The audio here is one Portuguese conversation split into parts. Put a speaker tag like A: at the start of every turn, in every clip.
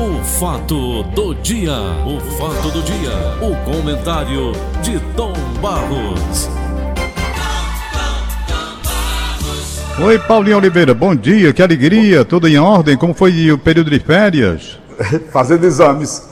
A: O fato do dia, o fato do dia, o comentário de Tom Barros.
B: Oi, Paulinho Oliveira, bom dia, que alegria, tudo em ordem? Como foi o período de férias?
C: Fazendo exames.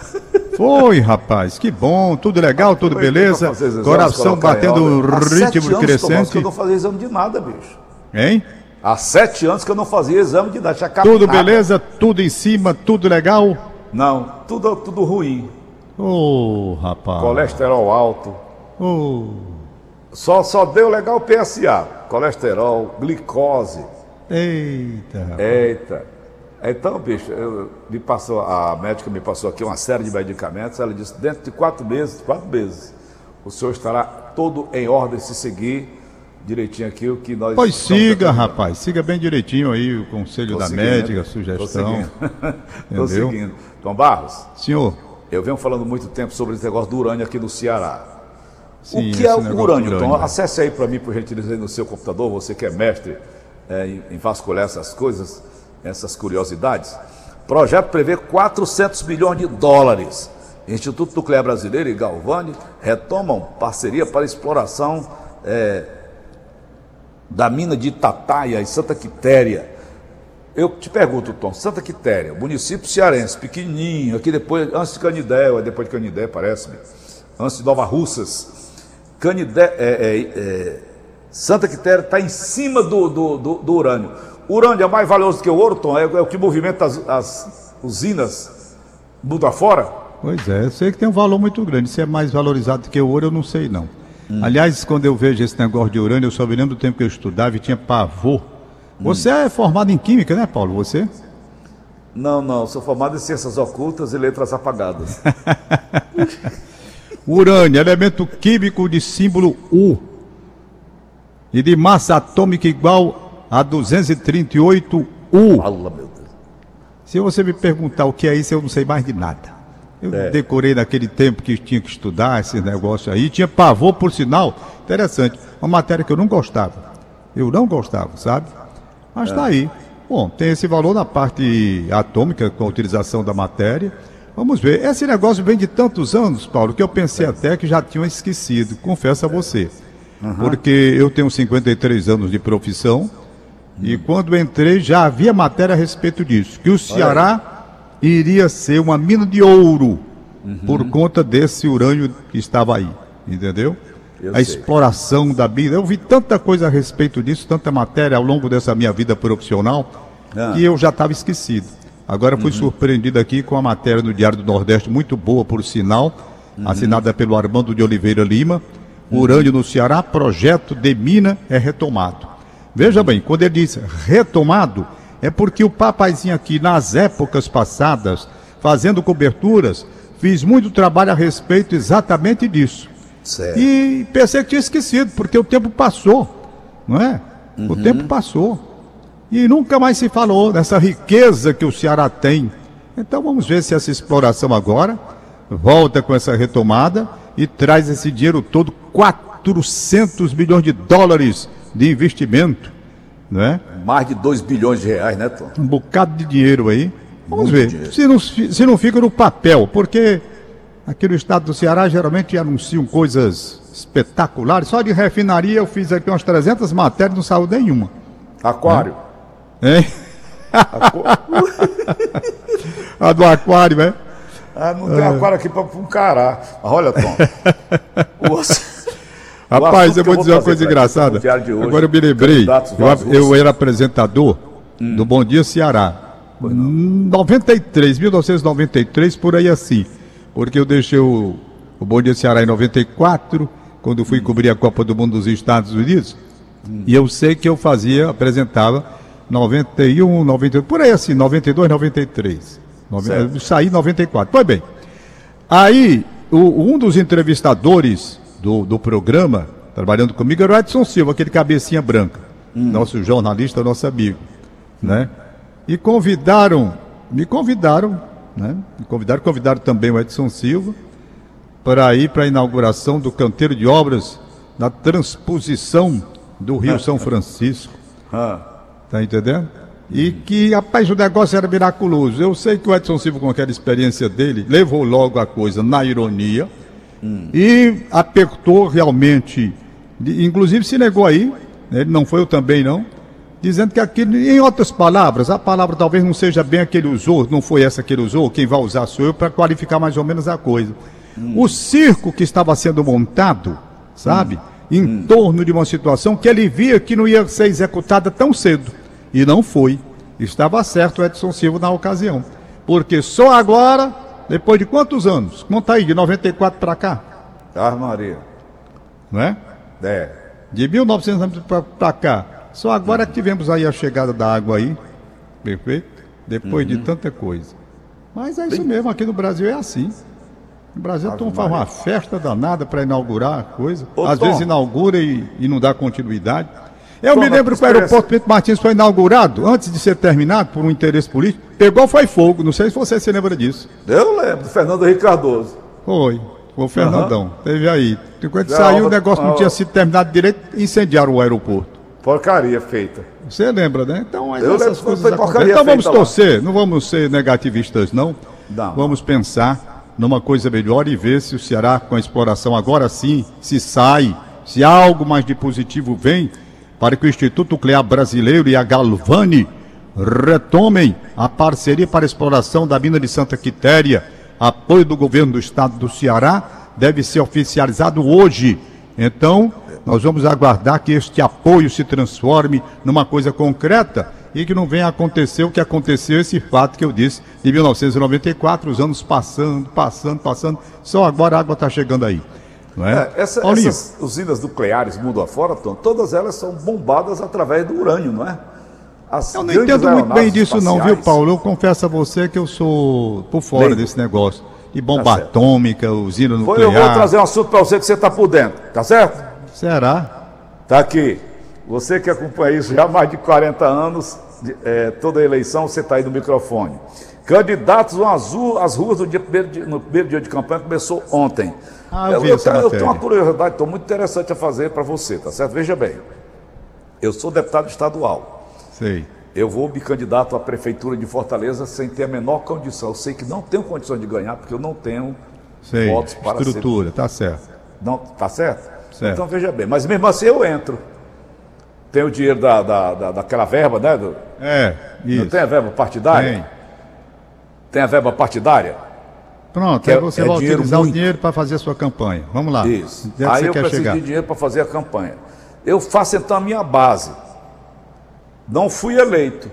B: Foi, rapaz, que bom, tudo legal, tudo beleza.
C: exames,
B: Coração batendo
C: sete
B: ritmo
C: anos,
B: crescente.
C: que eu não fazia exame de nada, bicho.
B: Hein?
C: Há sete anos que eu não fazia exame de nada. Tinha.
B: Tudo beleza, tudo em cima, tudo legal?
C: Não, tudo, tudo ruim.
B: Ô, rapaz.
C: Colesterol alto.
B: Ô,
C: Só, só deu legal o PSA. Colesterol, glicose.
B: eita. rapaz.
C: Eita. Então, bicho, eu- me passou, a médica me passou aqui uma série de medicamentos. Ela disse: dentro de quatro meses, quatro meses, o senhor estará todo em ordem se seguir direitinho aqui o que nós.
B: Pois siga, rapaz, siga bem direitinho aí o conselho
C: Tô
B: da
C: seguindo,
B: médica, a sugestão.
C: seguindo. Tô
B: Entendeu?
C: seguindo. Tom Barros,
B: Senhor,
C: eu venho falando muito tempo sobre esse negócio do urânio aqui no Ceará.
B: sim,
C: o que é o urânio,
B: urânio.
C: Acesse aí para mim, por gentileza, aí no seu computador, você que é mestre é, em, em vasculhar essas coisas, essas curiosidades. Projeto prevê 400 milhões de dólares. Instituto Nuclear Brasileiro e Galvani retomam parceria para exploração é, da mina de Itataia, em Santa Quitéria. Eu te pergunto, Tom, Santa Quitéria, município cearense, pequenininho, aqui depois, antes de Canidé, depois de Canidé, parece-me, antes de Nova Russas. Canidé, é, é, é, Santa Quitéria está em cima do, do, do, do urânio. Urânio é mais valioso que o ouro, Tom, é, é o que movimenta as, as usinas mundo afora.
B: Pois é, eu sei que tem um valor muito grande. Se é mais valorizado que o ouro, eu não sei não. Aliás, quando eu vejo esse negócio de urânio, eu só me lembro do tempo que eu estudava e tinha pavor. Você é formado em química, né, Paulo? Você?
C: Não, não, sou formado em ciências ocultas e letras apagadas.
B: Urânio, elemento químico de símbolo U e de massa atômica igual a 238 U.
C: Fala, meu Deus.
B: Se você me perguntar o que é isso, eu não sei mais de nada. Eu
C: É.
B: decorei naquele tempo que tinha que estudar esse negócio aí. Tinha pavor, por sinal, interessante. Uma matéria que eu não gostava. Eu não gostava, sabe? Mas tá aí. Bom, tem esse valor na parte atômica, com a utilização da matéria. Vamos ver. Esse negócio vem de tantos anos, Paulo, que eu pensei até que já tinham esquecido. Confesso a você. Porque eu tenho 53 anos de profissão. E quando entrei já havia matéria a respeito disso, que o Ceará iria ser uma mina de ouro por conta desse urânio que estava aí, entendeu?
C: Eu
B: a
C: sei.
B: exploração da mina. Eu vi tanta coisa a respeito disso, tanta matéria ao longo dessa minha vida profissional,
C: Ah.
B: que eu já estava esquecido. Agora fui surpreendido aqui com a matéria no Diário do Nordeste, muito boa por sinal, assinada pelo Armando de Oliveira Lima. Urânio no Ceará, projeto de mina é retomado. Veja bem, quando ele diz retomado, é porque o papaizinho aqui, nas épocas passadas, fazendo coberturas, fiz muito trabalho a respeito exatamente disso.
C: Certo.
B: E pensei que tinha esquecido, porque o tempo passou, não é? O tempo passou. E nunca mais se falou dessa riqueza que o Ceará tem. Então vamos ver se essa exploração agora volta com essa retomada e traz esse dinheiro todo, 400 milhões de dólares de investimento, não é?
C: Mais de 2 bilhões de reais, né, Tom?
B: um bocado de dinheiro aí. Vamos
C: Muito
B: ver se não, se não fica no papel, porque aqui no estado do Ceará geralmente anunciam coisas espetaculares. Só de refinaria eu fiz aqui umas 300 matérias, não saiu nenhuma.
C: Aquário.
B: Hein? A do aquário, é?
C: Ah, não tem aquário aqui para um cará. Mas olha, Tom. o
B: Rapaz, eu vou dizer uma coisa engraçada. Agora eu me lembrei, eu, era apresentador do Bom Dia Ceará. 93, 1993, por aí assim. Porque eu deixei o, o Bom Dia Ceará em 94, quando fui cobrir a Copa do Mundo dos Estados Unidos. E eu sei que eu fazia, apresentava 91, 92, por aí assim, 92, 93. Nove-
C: Certo.
B: saí em 94. Pois bem, Aí, o- um dos entrevistadores do, do programa, trabalhando comigo, era o Edson Silva, aquele cabecinha branca, nosso jornalista, nosso amigo, né? E convidaram, me convidaram, né? Me convidaram, convidaram também o Edson Silva para ir para a inauguração do canteiro de obras da transposição do Rio São Francisco.
C: Ah,
B: Tá entendendo? E que, rapaz, o negócio era miraculoso. Eu sei que o Edson Silva, com aquela experiência dele, levou logo a coisa na ironia e apertou realmente. Inclusive se negou aí, né, ele não foi eu também não, dizendo que aquilo, em outras palavras, a palavra talvez não seja bem a que ele usou, não foi essa que ele usou, quem vai usar sou eu para qualificar mais ou menos a coisa. O circo que estava sendo montado, sabe, em torno de uma situação que ele via que não ia ser executada tão cedo. E não foi. Estava certo o Edson Silva na ocasião. Porque só agora, depois de quantos anos? Conta aí, de 94 para cá,
C: Ah, Maria.
B: não é?
C: É.
B: De 1900 para cá. Só agora que tivemos aí a chegada da água aí. Perfeito? Depois
C: Uhum.
B: de tanta coisa. Mas é isso mesmo, aqui no Brasil é assim. No Brasil, Tom faz uma festa danada para inaugurar a coisa.
C: Ô,
B: Às
C: Tom.
B: vezes inaugura e, e não dá continuidade. Eu
C: Tom,
B: me lembro
C: que
B: o aeroporto Pedro Martins foi inaugurado, antes de ser terminado por um interesse político. Pegou, foi fogo. Não sei se você se lembra disso.
C: Eu lembro, Fernando Henrique Cardoso.
B: Foi. Foi o Fernandão. Teve aí. Quando
C: Já
B: saiu, o negócio não tinha sido terminado direito, incendiaram o aeroporto.
C: Porcaria feita.
B: Você lembra, né? Então,
C: Eu
B: essas coisas
C: foi
B: acontecem. Então vamos
C: feita lá.
B: torcer, não vamos ser negativistas, não.
C: Não.
B: Vamos pensar numa coisa melhor e ver se o Ceará, com a exploração agora sim, se sai, se algo mais de positivo vem, para que o Instituto Nuclear Brasileiro e a Galvani retomem a parceria para a exploração da mina de Santa Quitéria. Apoio do governo do estado do Ceará deve ser oficializado hoje. Então, nós vamos aguardar que este apoio se transforme numa coisa concreta e que não venha acontecer o que aconteceu, esse fato que eu disse, de 1994, os anos passando, passando, passando, só agora a água está chegando aí. É?
C: É, essa- essas usinas nucleares mundo afora, Tom, todas elas são bombadas através do urânio, não é? As
B: eu não entendo muito bem disso não, viu,
C: espaciais-
B: Paulo? Eu confesso a você que eu sou por fora desse negócio. De bomba
C: tá
B: atômica, usina nuclear.
C: eu vou trazer um assunto para você que você está por dentro, tá certo?
B: Será?
C: Tá aqui. Você que acompanha isso já há mais de 40 anos, de- é, toda eleição você está aí no microfone. Candidatos vão às ru- às ruas no, dia primeiro de- no primeiro dia de campanha, começou ontem.
B: Ah, eu vi essa
C: tenho, eu
B: matéria.
C: tenho uma curiosidade tô muito interessante a fazer para você, tá certo? Veja bem, eu sou deputado estadual.
B: Sei.
C: Eu vou me candidato à prefeitura de Fortaleza sem ter a menor condição. Eu sei que não tenho condições de ganhar, porque eu não tenho
B: Sei.
C: votos para ser
B: Estrutura, tá certo.
C: não, tá certo?
B: Certo.
C: Então veja bem, mas mesmo assim eu entro. Tem o dinheiro da, da, da- daquela verba, né? do-
B: É,
C: não
B: isso.
C: tem a verba partidária?
B: Tem.
C: Tem a verba partidária?
B: Pronto,
C: Que
B: aí
C: é-
B: você
C: é
B: vai
C: dinheiro
B: utilizar
C: muito.
B: o dinheiro para fazer a sua campanha. Vamos lá.
C: Isso.
B: Onde é
C: Aí
B: você
C: eu
B: quer
C: preciso
B: chegar?
C: de dinheiro para fazer a campanha. Eu faço então a minha base. Não fui eleito.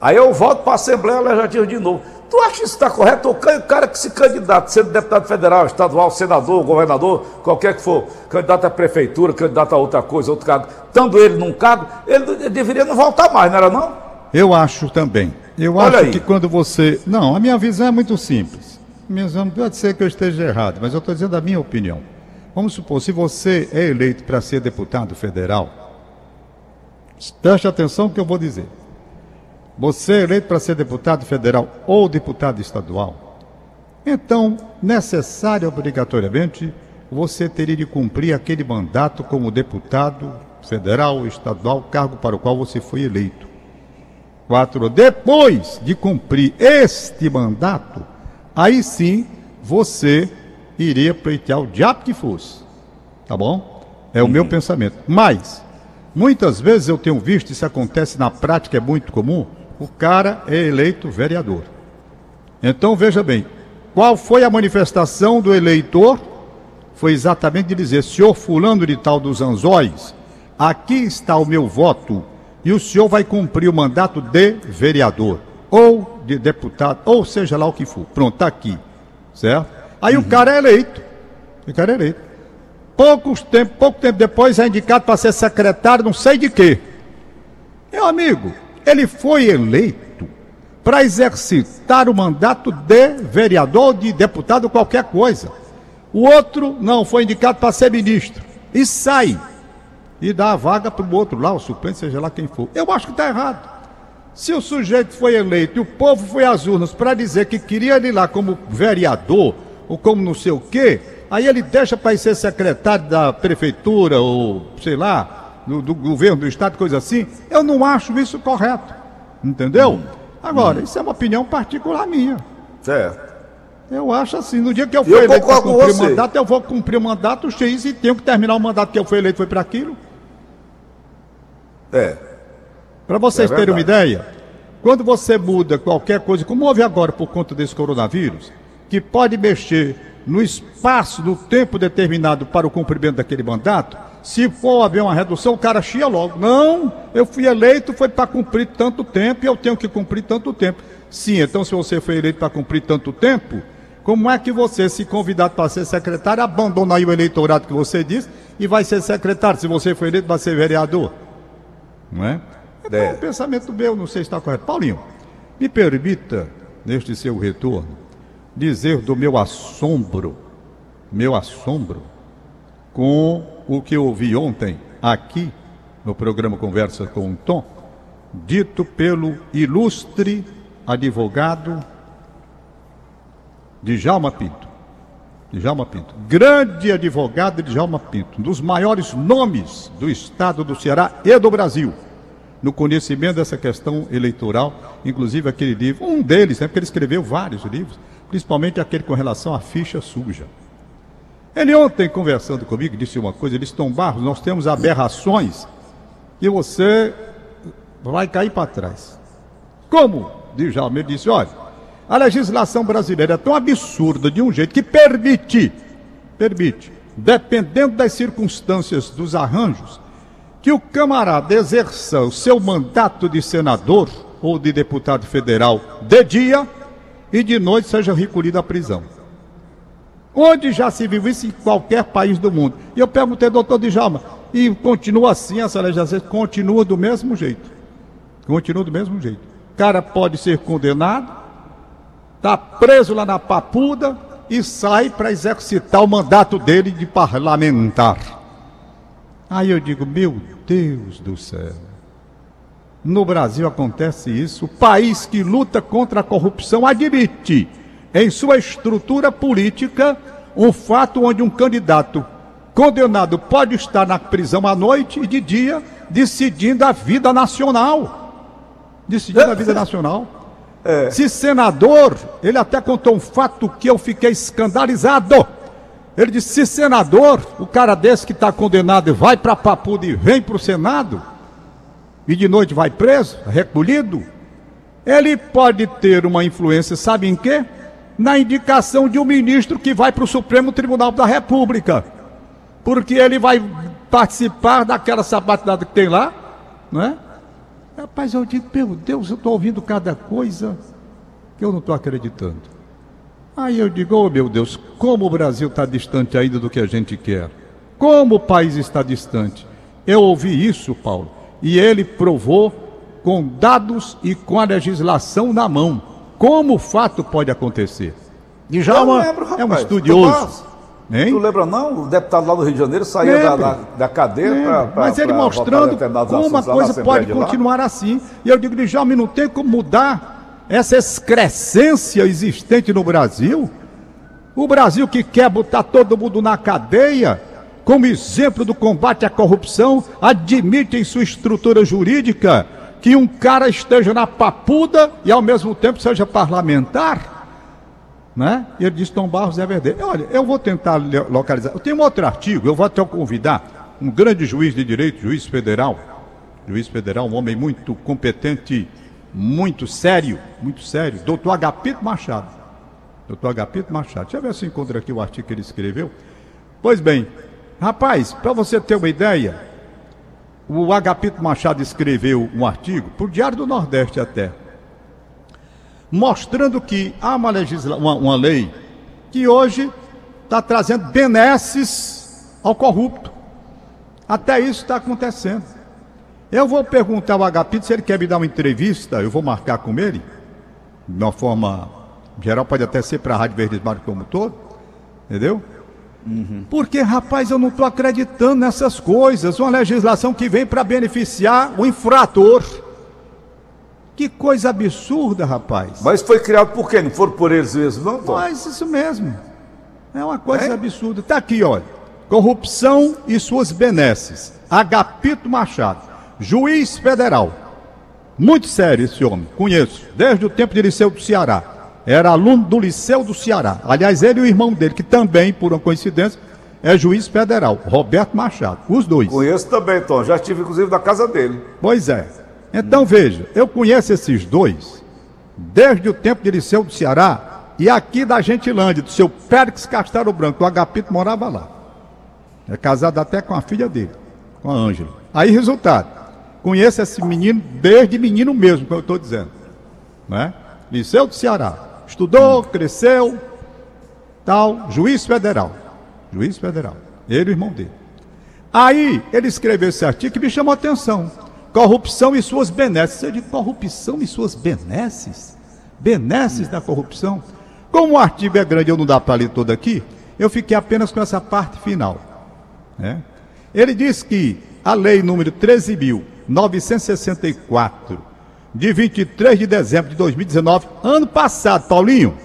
C: Aí eu volto para a Assembleia Legislativa de novo. Tu acha que isso está correto? O cara que se candidata, sendo deputado federal, estadual, senador, governador, qualquer que for, candidato à prefeitura, candidato a outra coisa, outro cargo, estando ele num cargo, ele, ele deveria não voltar mais, não era não?
B: Eu acho também. Eu
C: Olha
B: acho
C: aí.
B: que quando você. Não, a minha visão é muito simples. Minha visão pode ser que eu esteja errado, mas eu estou dizendo a minha opinião. Vamos supor, se você é eleito para ser deputado federal, preste atenção no que eu vou dizer. Você é eleito para ser deputado federal ou deputado estadual, então, necessário obrigatoriamente, você teria de cumprir aquele mandato como deputado federal, estadual, cargo para o qual você foi eleito. Quatro, depois de cumprir este mandato, aí sim você iria pleitear o diabo que fosse. Tá bom? É o meu pensamento. Mas, muitas vezes eu tenho visto, isso acontece na prática, é muito comum, o cara é eleito vereador. Então veja bem, qual foi a manifestação do eleitor? Foi exatamente de dizer, senhor fulano de tal dos anzóis, aqui está o meu voto e o senhor vai cumprir o mandato de vereador ou de deputado, ou seja lá o que for. Pronto, está aqui, certo? Aí o cara é eleito, o cara é eleito. Poucos tempo, pouco tempo depois é indicado para ser secretário não sei de quê. Meu amigo, ele foi eleito para exercitar o mandato de vereador, de deputado, qualquer coisa. O outro não foi indicado para ser ministro e sai e dá a vaga para o outro lá, o suplente, seja lá quem for. Eu acho que está errado. Se o sujeito foi eleito e o povo foi às urnas para dizer que queria ele lá como vereador ou como não sei o quê, aí ele deixa para ser secretário da prefeitura ou sei lá, do, do governo do estado, coisa assim, eu não acho isso correto. Entendeu? Hum. Agora, hum. isso é uma opinião particular minha.
C: Certo.
B: Eu acho assim, no dia que eu fui eu eleito para cumprir o mandato, eu vou cumprir o mandato X e tenho que terminar o mandato que eu fui eleito foi para aquilo.
C: É.
B: Para vocês é terem uma ideia, quando você muda qualquer coisa, como houve agora por conta desse coronavírus, que pode mexer no espaço, no tempo determinado para o cumprimento daquele mandato, se for haver uma redução, o cara chia logo. Não, eu fui eleito, foi para cumprir tanto tempo e eu tenho que cumprir tanto tempo. Sim, então se você foi eleito para cumprir tanto tempo, como é que você, se convidado para ser secretário, abandona aí o eleitorado que você disse e vai ser secretário? Se você foi eleito, vai ser vereador. Não é? Então, é um pensamento meu, não sei se está correto. Paulinho, me permita, neste seu retorno, dizer do meu assombro, meu assombro, com o que eu ouvi ontem aqui no programa Conversa com o Tom, dito pelo ilustre advogado Djalma Pinto. Djalma Pinto, grande advogado Djalma Pinto, um dos maiores nomes do estado do Ceará e do Brasil, no conhecimento dessa questão eleitoral, inclusive aquele livro, um deles, né, porque ele escreveu vários livros, principalmente aquele com relação à ficha suja. Ele ontem, conversando comigo, disse uma coisa, ele disse, Tom Barros, nós temos aberrações que você vai cair para trás. Como? Djalma, ele disse, olha, a legislação brasileira é tão absurda de um jeito que permite, permite, dependendo das circunstâncias dos arranjos, que o camarada exerça o seu mandato de senador ou de deputado federal de dia e de noite seja recolhido à prisão. Onde já se viu isso em qualquer país do mundo? E eu perguntei, doutor Djalma, e continua assim essa legislação? Continua do mesmo jeito. Continua do mesmo jeito. O cara pode ser condenado, está preso lá na papuda e sai para exercitar o mandato dele de parlamentar. Aí eu digo, meu Deus do céu. No Brasil acontece isso. O país que luta contra a corrupção admite em sua estrutura política um fato onde um candidato condenado pode estar na prisão à noite e de dia decidindo a vida nacional. Decidindo a vida nacional. É. Se senador, ele até contou um fato que eu fiquei escandalizado. Ele disse: se senador, o cara desse que está condenado vai para Papuda e vem para o Senado, e de noite vai preso, recolhido, ele pode ter uma influência, sabe em quê? Na indicação de um ministro que vai para o Supremo Tribunal da República. Porque ele vai participar daquela sabatinada que tem lá, não é? Rapaz, eu digo, meu Deus, eu estou ouvindo cada coisa que eu não estou acreditando. Aí eu digo, oh meu Deus, como o Brasil está distante ainda do que a gente quer. Como o país está distante. Eu ouvi isso, Paulo, e ele provou com dados e com a legislação na mão. Como o fato pode acontecer?
C: Já uma, lembro, é um estudioso. Hein? Tu lembra não? O deputado lá do Rio de Janeiro saía da, da, da, cadeia para.
B: Mas ele mostrando como uma coisa pode continuar assim. E eu digo, Djalma, não tem como mudar essa excrescência existente no Brasil. O Brasil que quer botar todo mundo na cadeia, como exemplo do combate à corrupção, admite em sua estrutura jurídica que um cara esteja na papuda e ao mesmo tempo seja parlamentar né? E ele disse, Tom Barros é verdade. Olha, eu vou tentar localizar. Eu tenho um outro artigo, eu vou até convidar um grande juiz de direito, juiz federal, juiz federal, um homem muito competente, muito sério, muito sério, doutor Agapito Machado. Doutor Agapito Machado. Deixa eu ver se encontro aqui o artigo que ele escreveu. Pois bem, rapaz, para você ter uma ideia, o Agapito Machado escreveu um artigo, por Diário do Nordeste até, mostrando que há uma, legisla uma, uma lei que hoje está trazendo benesses ao corrupto. Até isso está acontecendo. Eu vou perguntar ao Agapito se ele quer me dar uma entrevista, eu vou marcar com ele, de uma forma geral, pode até ser para a Rádio Verdes Mares como todo, entendeu? Uhum. Porque, rapaz, eu não estou acreditando nessas coisas. Uma legislação que vem para beneficiar o infrator. Que coisa absurda, rapaz.
C: Mas foi criado por quem? Não foram por eles mesmos, não, Tom?
B: Mas isso mesmo. É uma coisa é? absurda. Está aqui, olha. Corrupção e suas benesses. Agapito Machado, juiz federal. Muito sério esse homem, conheço, desde o tempo de Liceu do Ceará. Era aluno do Liceu do Ceará. Aliás, ele e o irmão dele, que também, por uma coincidência, é juiz federal, Roberto Machado. Os dois.
C: Conheço também, Tom. Já estive, inclusive, na casa dele.
B: Pois é. Então veja, eu conheço esses dois desde o tempo de Liceu do Ceará e aqui da Gentilândia, do seu Périx Castelo Branco. O Agapito morava lá. É casado até com a filha dele, com a Ângela. Aí, resultado, conheço esse menino desde menino mesmo, como eu estou dizendo. Né? Liceu do Ceará. Estudou, cresceu, tal, juiz federal. Juiz federal. Ele e o irmão dele. Aí ele escreveu esse artigo que me chamou a atenção. Corrupção e suas benesses. Eu digo, corrupção e suas benesses? Benesses da corrupção? Como o artigo é grande, eu não dá para ler todo aqui, eu fiquei apenas com essa parte final. Né? Ele diz que a lei número 13.964, de 23 de dezembro de 2019, ano passado, Paulinho,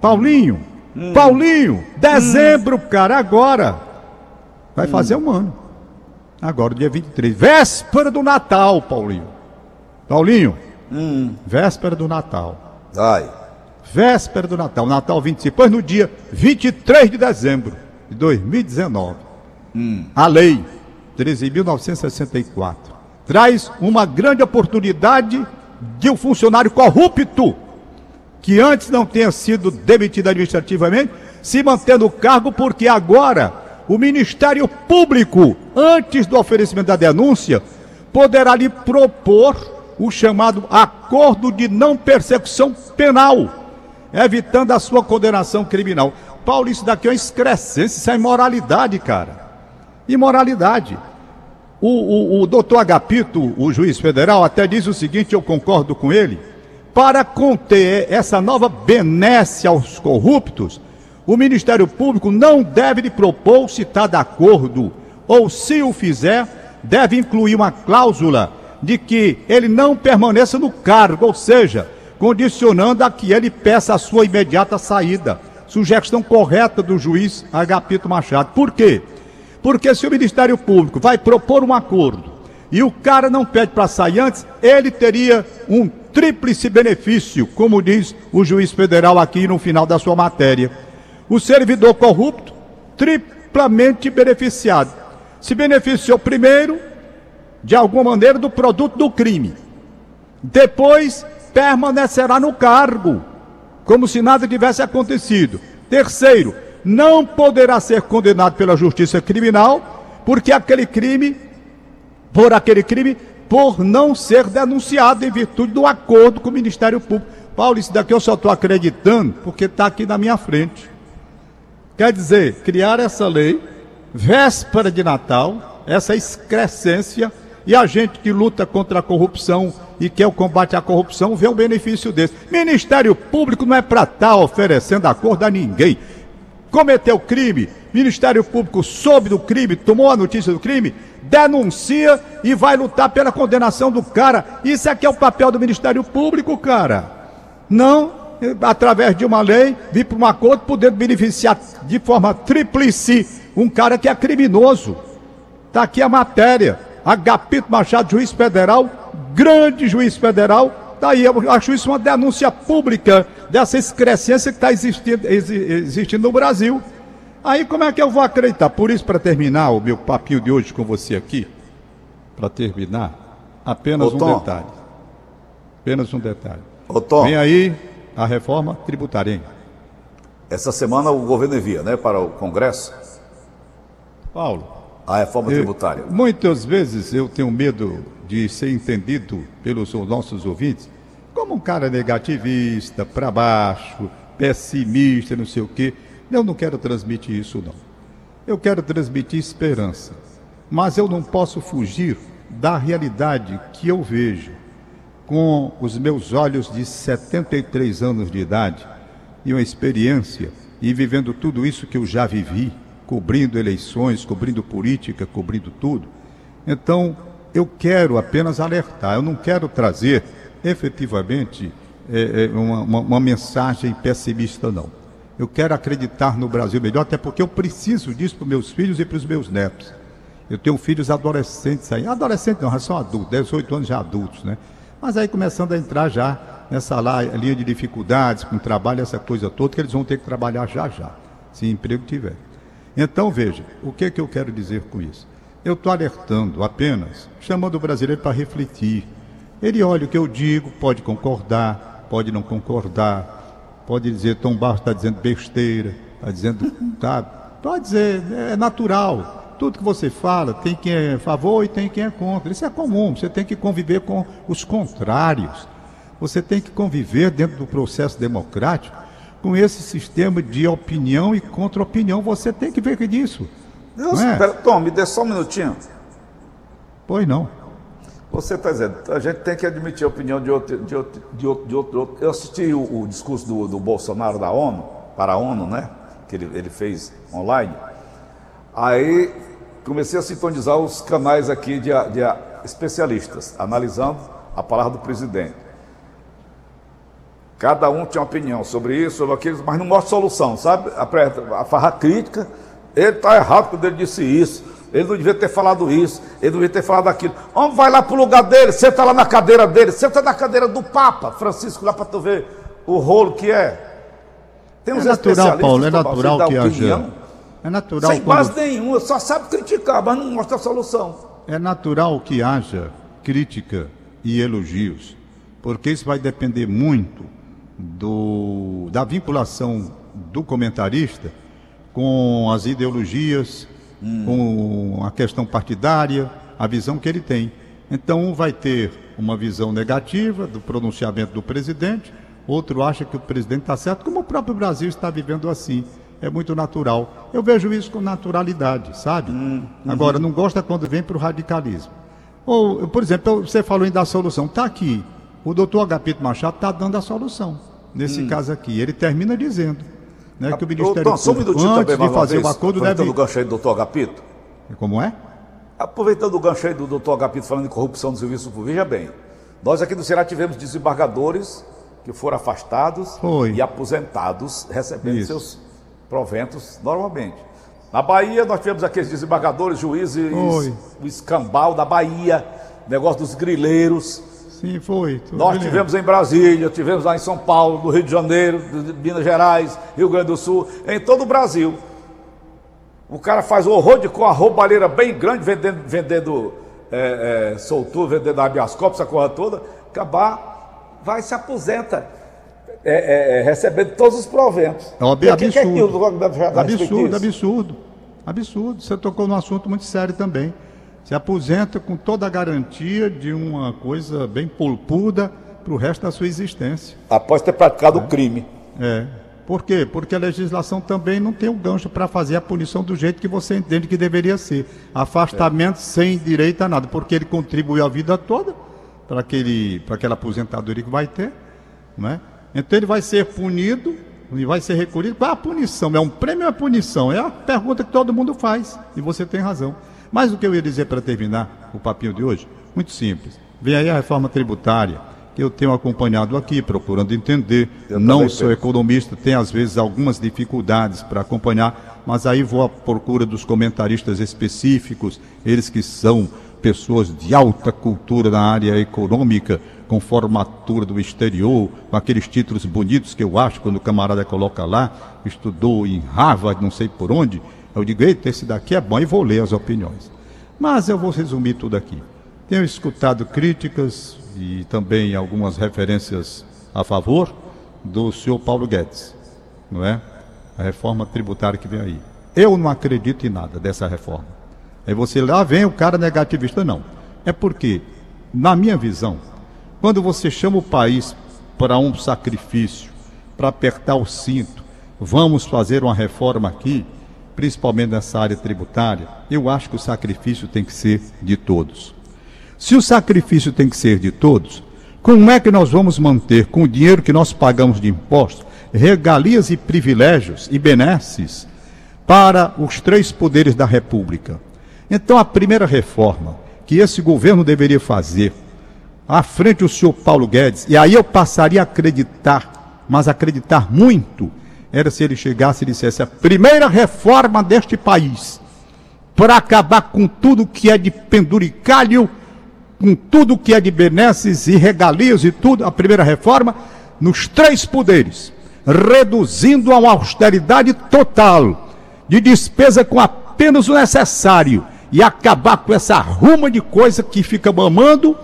B: Paulinho, hum. Paulinho, dezembro, hum. cara, agora, vai hum. fazer um ano. Agora, dia 23, véspera do Natal, Paulinho. Paulinho, hum. véspera do Natal.
C: Ai.
B: Véspera do Natal, Natal 25, depois no dia 23 de dezembro de 2019, hum. a lei 13.964 traz uma grande oportunidade de um funcionário corrupto que antes não tenha sido demitido administrativamente se manter no cargo porque agora o Ministério Público, antes do oferecimento da denúncia, poderá lhe propor o chamado acordo de não persecução penal, evitando a sua condenação criminal. Paulo, isso daqui é uma excrescência, isso é imoralidade, cara. Imoralidade. O, o, o doutor Agapito, o juiz federal, até diz o seguinte, eu concordo com ele, para conter essa nova benesse aos corruptos, o Ministério Público não deve lhe propor se está de acordo, ou se o fizer, deve incluir uma cláusula de que ele não permaneça no cargo, ou seja, condicionando a que ele peça a sua imediata saída. Sugestão correta do juiz Agapito Machado. Por quê? Porque se o Ministério Público vai propor um acordo e o cara não pede para sair antes, ele teria um tríplice benefício, como diz o juiz federal aqui no final da sua matéria. O servidor corrupto, triplamente beneficiado. Se beneficiou primeiro, de alguma maneira, do produto do crime. Depois, permanecerá no cargo, como se nada tivesse acontecido. Terceiro, não poderá ser condenado pela justiça criminal, porque aquele crime, por aquele crime, por não ser denunciado em virtude do acordo com o Ministério Público. Paulo, isso daqui eu só estou acreditando porque está aqui na minha frente. Quer dizer, criar essa lei, véspera de Natal, essa excrescência, e a gente que luta contra a corrupção e quer o combate à corrupção vê um benefício desse. Ministério Público não é para estar tá oferecendo acordo a ninguém. Cometeu crime, Ministério Público soube do crime, tomou a notícia do crime, denuncia e vai lutar pela condenação do cara. Isso aqui é o papel do Ministério Público, cara. Não através de uma lei, vir para um acordo, poder beneficiar de forma tríplice um cara que é criminoso. Está aqui a matéria. Agapito Machado, juiz federal, grande juiz federal. Daí tá eu acho isso uma denúncia pública dessa excrescência que está existindo, existindo no Brasil. Aí como é que eu vou acreditar? Por isso, para terminar o meu papinho de hoje com você aqui, para terminar, apenas Ô, um detalhe. Apenas um detalhe.
C: Ô, Tom.
B: Vem aí a reforma tributária. Hein?
C: Essa semana o governo envia, né, para o Congresso.
B: Paulo.
C: A reforma eu, tributária.
B: Muitas vezes eu tenho medo de ser entendido pelos nossos ouvintes como um cara negativista, para baixo, pessimista, não sei o quê. Eu não quero transmitir isso, não. Eu quero transmitir esperança. Mas eu não posso fugir da realidade que eu vejo com os meus olhos de 73 anos de idade e uma experiência e vivendo tudo isso que eu já vivi, cobrindo eleições, cobrindo política, cobrindo tudo. Então, eu quero apenas alertar, eu não quero trazer efetivamente é, uma, uma, uma mensagem pessimista, não. Eu quero acreditar no Brasil melhor, até porque eu preciso disso para meus filhos e para os meus netos. Eu tenho filhos adolescentes aí. Adolescentes não, já são adultos, 18 anos já adultos, né? Mas aí começando a entrar já nessa linha de dificuldades, com trabalho, essa coisa toda, que eles vão ter que trabalhar já já, se emprego tiver. Então, veja, o que, que eu quero dizer com isso? Eu estou alertando apenas, chamando o brasileiro para refletir. Ele olha o que eu digo, pode concordar, pode não concordar, pode dizer Tom Barros está dizendo besteira, está dizendo, tá, pode dizer, é natural. Tudo que você fala tem quem é a favor e tem quem é contra. Isso é comum. Você tem que conviver com os contrários. Você tem que conviver dentro do processo democrático com esse sistema de opinião e contra-opinião. Você tem que ver disso.
C: Deus, é? Pera, Tom, me dê só um minutinho.
B: Pois não.
C: Você está dizendo, a gente tem que admitir a opinião de outro. De outro, de outro, de outro, Eu assisti o, o discurso do, do, Bolsonaro da ONU, para a ONU, né? Que ele, ele fez online. Aí comecei a sintonizar os canais aqui de, de especialistas, analisando a palavra do presidente. Cada um tinha uma opinião sobre isso, sobre aquilo, mas não mostra solução, sabe? A, a farra crítica, ele está errado quando ele disse isso, ele não devia ter falado isso, ele não devia ter falado aquilo. Homem, vai lá para o lugar dele, senta lá na cadeira dele, senta na cadeira do Papa, Francisco, lá para tu ver o rolo que é.
B: Tem uns é natural, Paulo, é natural que haja
C: é natural. Sem quando... base nenhuma, só sabe criticar, mas não mostra a solução.
B: É natural que haja crítica e elogios, porque isso vai depender muito do, da vinculação do comentarista com as ideologias, hum. com a questão partidária, a visão que ele tem. Então, um vai ter uma visão negativa do pronunciamento do presidente, outro acha que o presidente está certo, como o próprio Brasil está vivendo assim é muito natural. Eu vejo isso com naturalidade, sabe? Hum, uhum. Agora, não gosta quando vem para o radicalismo. Ou, por exemplo, você falou em dar solução. Está aqui. O doutor Agapito Machado está dando a solução. Nesse hum. caso aqui. Ele termina dizendo né, que o Ministério Público,
C: só um minutinho antes também, de fazer o acordo, aproveitando deve... o gancho aí do doutor Agapito.
B: Como é?
C: Aproveitando o gancho aí do doutor Agapito falando em corrupção do serviço público. Veja bem, nós aqui no Ceará tivemos desembargadores que foram afastados Foi. e aposentados recebendo Isso. seus proventos normalmente. Na Bahia, nós tivemos aqueles desembargadores, juízes, Oi. o escambau da Bahia, negócio dos grileiros.
B: Sim, foi.
C: Nós tivemos em Brasília, tivemos lá em São Paulo, no Rio de Janeiro, de Minas Gerais, Rio Grande do Sul, em todo o Brasil. O cara faz um horror de com a roubalheira bem grande, vendendo, vendendo é, é, soltura, vendendo habeas corpus, essa coisa toda. Acabar, vai se aposenta é, é, é, recebendo todos os proventos.
B: É um absurdo. Que, é que absurdo, absurdo. Absurdo. Você tocou num assunto muito sério também. Se aposenta com toda a garantia de uma coisa bem polpuda para o resto da sua existência.
C: Após ter praticado o
B: é.
C: crime.
B: É. Por quê? Porque a legislação também não tem o um gancho para fazer a punição do jeito que você entende que deveria ser. Afastamento é. sem direito a nada, porque ele contribuiu a vida toda para aquela aposentadoria que vai ter. Não é? Então ele vai ser punido e vai ser recolhido. Qual é a punição? É um prêmio ou é punição? É a pergunta que todo mundo faz. E você tem razão. Mas o que eu ia dizer para terminar o papinho de hoje? Muito simples. Vem aí a reforma tributária, que eu tenho acompanhado aqui, procurando entender. Eu Não sou penso. economista, tenho às vezes algumas dificuldades para acompanhar, mas aí vou à procura dos comentaristas específicos, eles que são pessoas de alta cultura na área econômica, com formatura do exterior, com aqueles títulos bonitos que eu acho quando o camarada coloca lá, estudou em Harvard, não sei por onde. Eu digo, eita, esse daqui é bom e vou ler as opiniões. Mas eu vou resumir tudo aqui. Tenho escutado críticas e também algumas referências a favor do senhor Paulo Guedes, não é? A reforma tributária que vem aí. Eu não acredito em nada dessa reforma. Aí você lá vem o cara negativista, não. É porque, na minha visão, quando você chama o país para um sacrifício, para apertar o cinto, vamos fazer uma reforma aqui, principalmente nessa área tributária, eu acho que o sacrifício tem que ser de todos. Se o sacrifício tem que ser de todos, como é que nós vamos manter com o dinheiro que nós pagamos de impostos, regalias e privilégios e benesses para os três poderes da República? Então, a primeira reforma que esse governo deveria fazer, à frente do senhor Paulo Guedes, e aí eu passaria a acreditar, mas acreditar muito, era se ele chegasse e dissesse: a primeira reforma deste país, para acabar com tudo que é de penduricalho com tudo que é de benesses e regalias e tudo, a primeira reforma, nos três poderes, reduzindo a uma austeridade total, de despesa com apenas o necessário, e acabar com essa ruma de coisa que fica mamando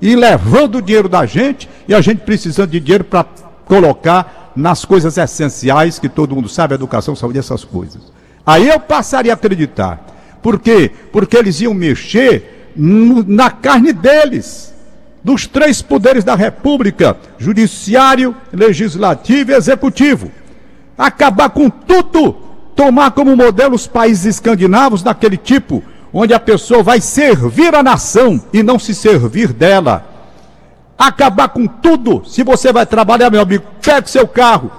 B: e levando o dinheiro da gente, e a gente precisando de dinheiro para colocar nas coisas essenciais que todo mundo sabe, educação, saúde, essas coisas. Aí eu passaria a acreditar. Por quê? Porque eles iam mexer na carne deles, dos três poderes da República: judiciário, legislativo e executivo. Acabar com tudo, tomar como modelo os países escandinavos daquele tipo, onde a pessoa vai servir a nação e não se servir dela. Acabar com tudo. Se você vai trabalhar, meu amigo, pegue seu carro,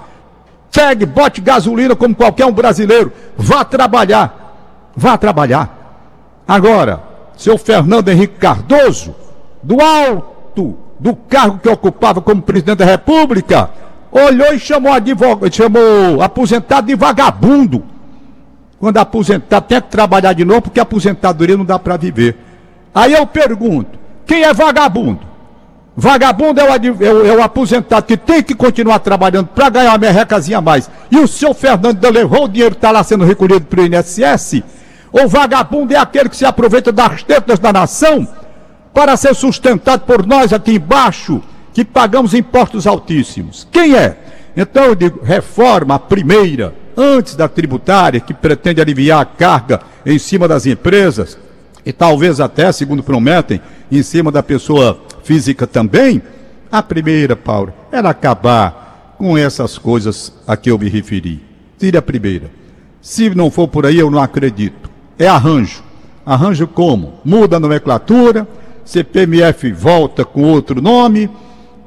B: pegue, bote gasolina como qualquer um brasileiro, vá trabalhar. Vá trabalhar. Agora, seu Fernando Henrique Cardoso, do alto do cargo que ocupava como presidente da República, olhou e chamou advogado, chamou aposentado de vagabundo. Quando aposentar, tem que trabalhar de novo, porque aposentadoria não dá para viver. Aí eu pergunto: quem é vagabundo? Vagabundo é o, é, o, é o, aposentado que tem que continuar trabalhando para ganhar uma merrecazinha a mais. E o seu Fernando levou o dinheiro que está lá sendo recolhido para o INSS? Ou vagabundo é aquele que se aproveita das tetas da nação para ser sustentado por nós aqui embaixo, que pagamos impostos altíssimos? Quem é? Então eu digo, reforma primeira antes da tributária, que pretende aliviar a carga em cima das empresas, e talvez até, segundo prometem, em cima da pessoa física também, a primeira, Paulo, era acabar com essas coisas a que eu me referi. Tire a primeira. Se não for por aí, eu não acredito. É arranjo. Arranjo como? Muda a nomenclatura, CPMF volta com outro nome,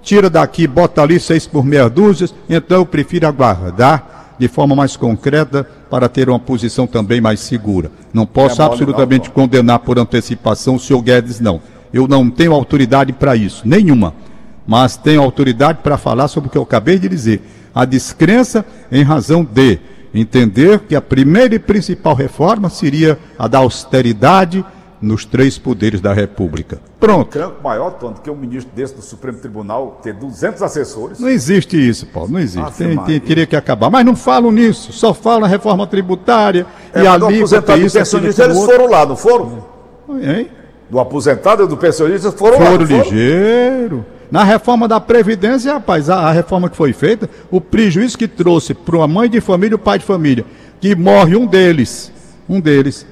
B: tira daqui, bota ali seis por meia dúzia, então eu prefiro aguardar de forma mais concreta para ter uma posição também mais segura. Não posso é absolutamente não, condenar por antecipação o senhor Guedes, não. Eu não tenho autoridade para isso, nenhuma. Mas tenho autoridade para falar sobre o que eu acabei de dizer. A descrença em razão de entender que a primeira e principal reforma seria a da austeridade nos três poderes da República. Pronto.
C: Tranco maior, Tony, que um ministro desse do Supremo Tribunal ter 200 assessores.
B: Não existe isso, Paulo, não existe. tem, tem, teria que acabar. Mas não falam nisso, só falam na reforma tributária
C: é, e ali... Do aposentado e pensionista, eles foram lá, não foram? Hein? Do aposentado e do pensionista foram,
B: foram lá. Foram ligeiro. Na reforma da Previdência, rapaz, a, a, reforma que foi feita, o prejuízo que trouxe para uma mãe de família e o pai de família, que morre um deles, um deles,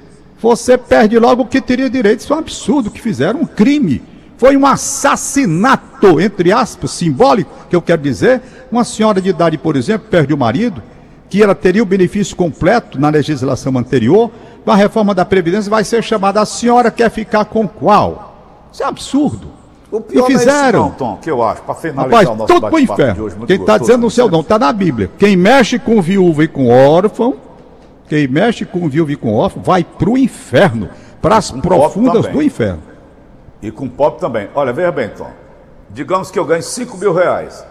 B: você perde logo o que teria direito. Isso é um absurdo que fizeram, um crime. Foi um assassinato, entre aspas, simbólico, que eu quero dizer. Uma senhora de idade, por exemplo, perde o marido, que ela teria o benefício completo na legislação anterior. Com a reforma da Previdência vai ser chamada a senhora quer ficar com qual? Isso é absurdo.
C: O pior e fizeram. É Tom, que eu acho, para finalizar
B: Rapaz, o nosso tudo pro inferno. Hoje, Quem está dizendo no céu não, está na Bíblia. Quem mexe com viúva e com órfão, quem mexe com viúvo e com órfão vai para o inferno, para as profundas do inferno.
C: E com pobre também. Olha, veja bem, Tom. Digamos que eu ganho 5 mil reais.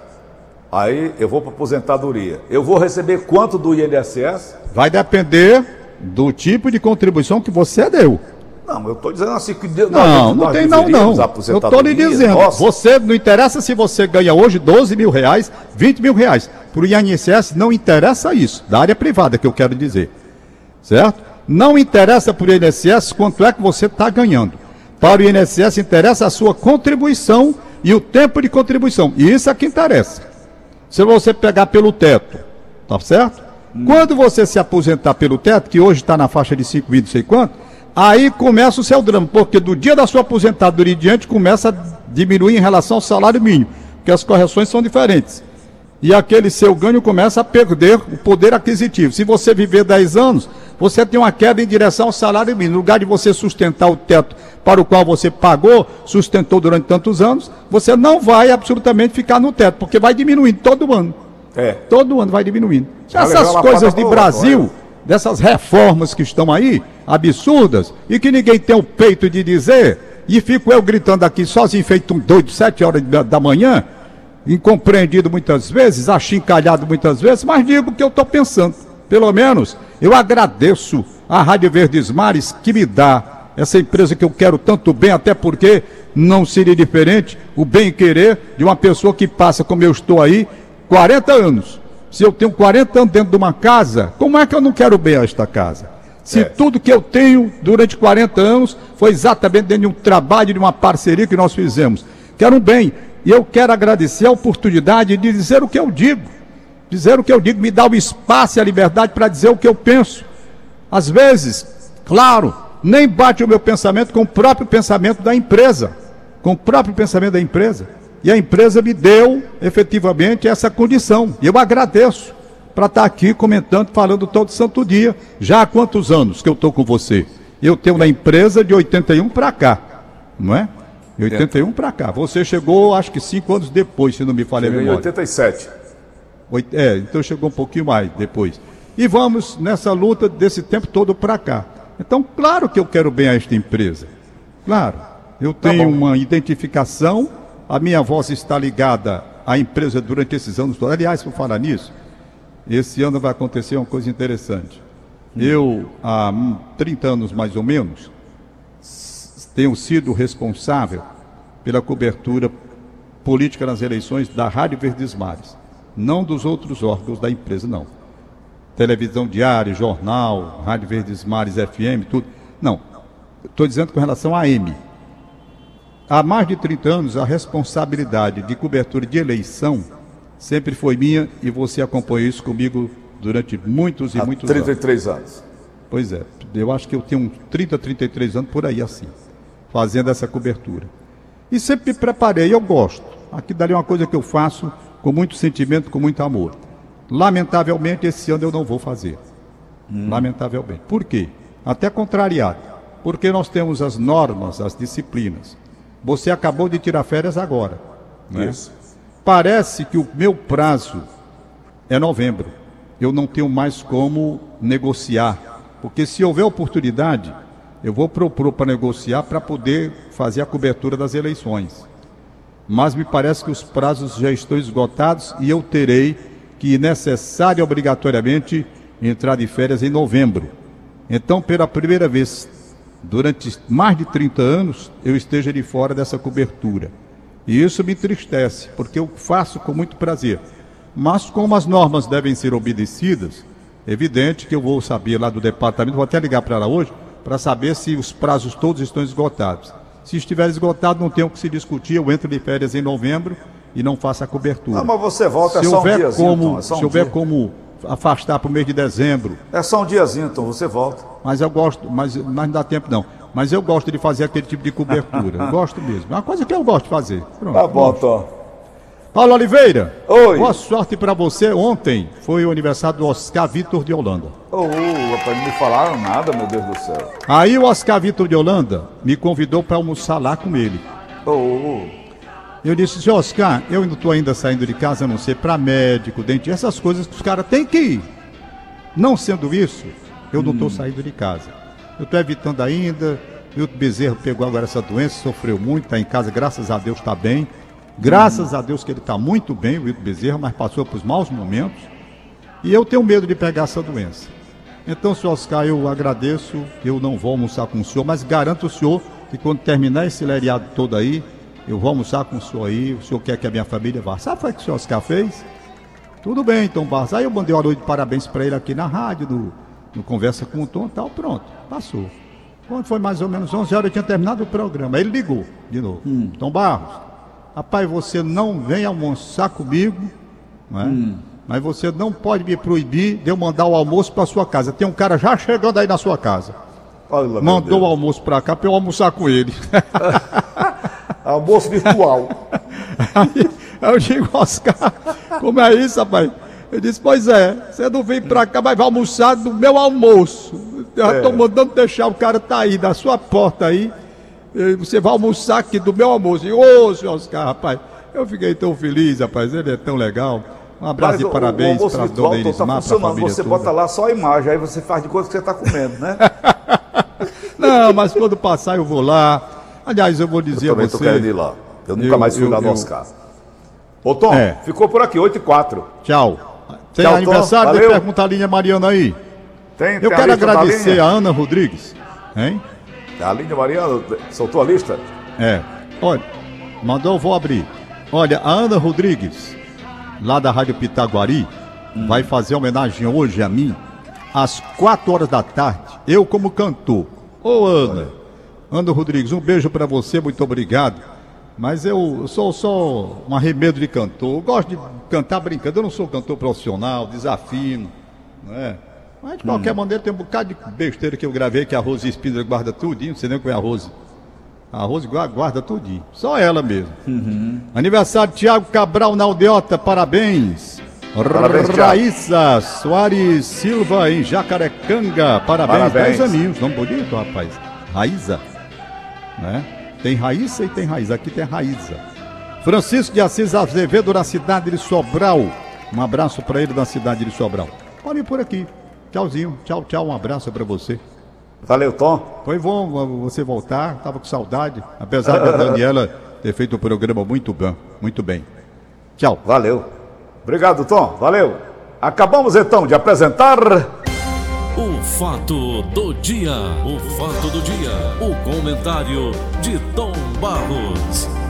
C: Aí eu vou para aposentadoria. Eu vou receber quanto do INSS?
B: Vai depender do tipo de contribuição que você deu.
C: Não, eu estou dizendo assim que
B: não, não, não tem não, não. Eu estou lhe dizendo. Nossa. Você não interessa se você ganha hoje 12 mil reais, 20 mil reais. Para o INSS não interessa isso, da área privada que eu quero dizer certo? Não interessa para o INSS quanto é que você está ganhando. Para o INSS interessa a sua contribuição e o tempo de contribuição. E isso é que interessa. Se você pegar pelo teto, tá certo? Hum. Quando você se aposentar pelo teto, que hoje está na faixa de 5 mil, não sei quanto, aí começa o seu drama, porque do dia da sua aposentadoria em diante começa a diminuir em relação ao salário mínimo, porque as correções são diferentes e aquele seu ganho começa a perder o poder aquisitivo. Se você viver 10 anos, você tem uma queda em direção ao salário mínimo. No lugar de você sustentar o teto para o qual você pagou, sustentou durante tantos anos, você não vai absolutamente ficar no teto, porque vai diminuindo todo ano. É. Todo ano vai diminuindo. Essas coisas de Brasil, dessas reformas que estão aí, absurdas, e que ninguém tem o peito de dizer, e fico eu gritando aqui sozinho, feito um doido, sete horas da manhã, incompreendido muitas vezes, achincalhado muitas vezes, mas digo o que eu estou pensando. Pelo menos eu agradeço a Rádio Verdes Mares que me dá essa empresa que eu quero tanto bem, até porque não seria diferente o bem querer de uma pessoa que passa, como eu estou aí, 40 anos. Se eu tenho 40 anos dentro de uma casa, como é que eu não quero bem a esta casa? Se é. tudo que eu tenho durante 40 anos foi exatamente dentro de um trabalho, de uma parceria que nós fizemos. Quero um bem. E eu quero agradecer a oportunidade de dizer o que eu digo. Dizer o que eu digo, me dá o espaço e a liberdade para dizer o que eu penso. Às vezes, claro, nem bate o meu pensamento com o próprio pensamento da empresa. Com o próprio pensamento da empresa. E a empresa me deu efetivamente essa condição. E eu agradeço para estar tá aqui comentando, falando todo santo dia. Já há quantos anos que eu estou com você? Eu tenho na empresa de 81 para cá, não é? De 81 para cá. Você chegou, acho que cinco anos depois, se não me falha a memória.
C: Em 87.
B: É, então chegou um pouquinho mais depois. E vamos nessa luta desse tempo todo para cá. Então, claro que eu quero bem a esta empresa. Claro. Eu tá tenho tá uma identificação a minha voz está ligada à empresa durante esses anos todos. Aliás, por falar nisso, esse ano vai acontecer uma coisa interessante. Eu, há 30 anos mais ou menos, tenho sido responsável pela cobertura política nas eleições da Rádio Verdes Mares, não dos outros órgãos da empresa, não. Televisão diária, jornal, Rádio Verdes Mares, FM, tudo. Não. Estou dizendo com relação à M. Há mais de 30 anos, a responsabilidade de cobertura de eleição sempre foi minha e você acompanhou isso comigo durante muitos e Há muitos
C: 33 anos. anos.
B: Pois é, eu acho que eu tenho uns 30, 33 anos por aí assim, fazendo essa cobertura. E sempre me preparei, eu gosto. Aqui dali é uma coisa que eu faço com muito sentimento, com muito amor. Lamentavelmente, esse ano eu não vou fazer. Hum. Lamentavelmente. Por quê? Até contrariado. Porque nós temos as normas, as disciplinas. Você acabou de tirar férias agora. Né? Isso. Parece que o meu prazo é novembro. Eu não tenho mais como negociar. Porque se houver oportunidade, eu vou propor para negociar para poder fazer a cobertura das eleições. Mas me parece que os prazos já estão esgotados e eu terei que necessário obrigatoriamente entrar de férias em novembro. Então, pela primeira vez durante mais de 30 anos, eu esteja de fora dessa cobertura. E isso me entristece, porque eu faço com muito prazer. Mas como as normas devem ser obedecidas, é evidente que eu vou saber lá do departamento, vou até ligar para lá hoje, para saber se os prazos todos estão esgotados. Se estiver esgotado, não tem o que se discutir, eu entro de férias em novembro e não faço a cobertura. Não,
C: mas você volta
B: se
C: é só
B: houver
C: um diazinho,
B: como,
C: então, é
B: Se um houver dia. como afastar para o mês de dezembro.
C: É só um diazinho, então você volta.
B: Mas eu gosto, mas, mas não dá tempo não. Mas eu gosto de fazer aquele tipo de cobertura. gosto mesmo. É uma coisa que eu gosto de fazer.
C: Pronto, tá bom, Tom.
B: Paulo Oliveira.
C: Oi.
B: Boa sorte para você. Ontem foi o aniversário do Oscar Vitor de Holanda.
C: Ô, oh, rapaz, não me falaram nada, meu Deus do céu.
B: Aí o Oscar Vitor de Holanda me convidou para almoçar lá com ele.
C: Ô, oh.
B: Eu disse, senhor Oscar, eu não estou ainda saindo de casa, a não ser para médico, dentista, essas coisas que os caras têm que ir. Não sendo isso, eu hum. não estou saindo de casa. Eu estou evitando ainda. Milton Bezerro pegou agora essa doença, sofreu muito, está em casa, graças a Deus está bem. Graças a Deus que ele está muito bem, o Milton Bezerro, mas passou por maus momentos. E eu tenho medo de pegar essa doença. Então, senhor Oscar, eu agradeço, eu não vou almoçar com o senhor, mas garanto ao senhor que quando terminar esse leriado todo aí, eu vou almoçar com o senhor aí, o senhor quer que a minha família vá. Sabe o que o senhor Oscar fez? Tudo bem, então, Barros. Aí eu mandei uma noite de parabéns para ele aqui na rádio, no, no Conversa com o Tom e tal, pronto, passou. Quando foi mais ou menos 11 horas, eu tinha terminado o programa. Aí ele ligou de novo. Hum. Tom Barros, rapaz, você não vem almoçar comigo, não é? Hum. mas você não pode me proibir de eu mandar o almoço para sua casa. Tem um cara já chegando aí na sua casa. Olha, Mandou o almoço para cá para eu almoçar com ele.
C: Almoço virtual.
B: Aí, eu digo, Oscar, como é isso, rapaz? Eu disse, pois é, você não vem pra cá, mas vai almoçar do meu almoço. Eu estou é. mandando deixar o cara tá aí, na sua porta aí. Você vai almoçar aqui do meu almoço. E, ô, senhor Oscar, rapaz, eu fiquei tão feliz, rapaz, ele é tão legal. Um abraço e parabéns para a dona Elismar,
C: tá para a Você toda. bota lá só a imagem, aí você faz de conta que você está comendo, né?
B: Não, mas quando passar eu vou lá Aliás, eu vou dizer eu a você.
C: querendo ir lá. Eu nunca eu, mais fui eu, lá no eu... Oscar. Ô Tom, é. ficou por aqui, 8 e 4.
B: Tchau. Tem Tchau, aniversário? Tom, pergunta a linha Mariana aí. Tem, Eu tem quero agradecer a Ana Rodrigues, hein?
C: A Aline Mariano soltou a lista?
B: É. Olha, mandou, vou abrir. Olha, a Ana Rodrigues, lá da Rádio Pitaguari, hum. vai fazer homenagem hoje a mim, às 4 horas da tarde, eu como cantor. Ô Ana, Ana Rodrigues, um beijo para você, muito obrigado. Mas eu sou só um arremedo de cantor. Eu gosto de cantar brincando. Eu não sou cantor profissional, desafino, não é? Mas de qualquer hum. maneira tem um bocado de besteira que eu gravei que a Rose Espíndola guarda tudinho. Não sei nem é a Rose. A Rose guarda tudinho. Só ela mesmo. Uhum. Aniversário Tiago Cabral na Aldeota, parabéns. Parabéns, Raíssa Soares Silva em Jacarecanga, parabéns. parabéns. 10 aninhos, nome bonito, rapaz. Raíza, né? Tem Raíssa e tem Raíza. Aqui tem Raíza. Francisco de Assis Azevedo, na cidade de Sobral. Um abraço para ele da cidade de Sobral. Ir por aqui. Tchauzinho. Tchau, tchau. Um abraço para você.
C: Valeu, Tom.
B: Foi bom você voltar. Tava com saudade. Apesar da Daniela ter feito um programa muito bom. Muito bem. Tchau.
C: Valeu. Obrigado, Tom. Valeu. Acabamos então de apresentar.
A: O fato do dia. O fato do dia. O comentário de Tom Barros.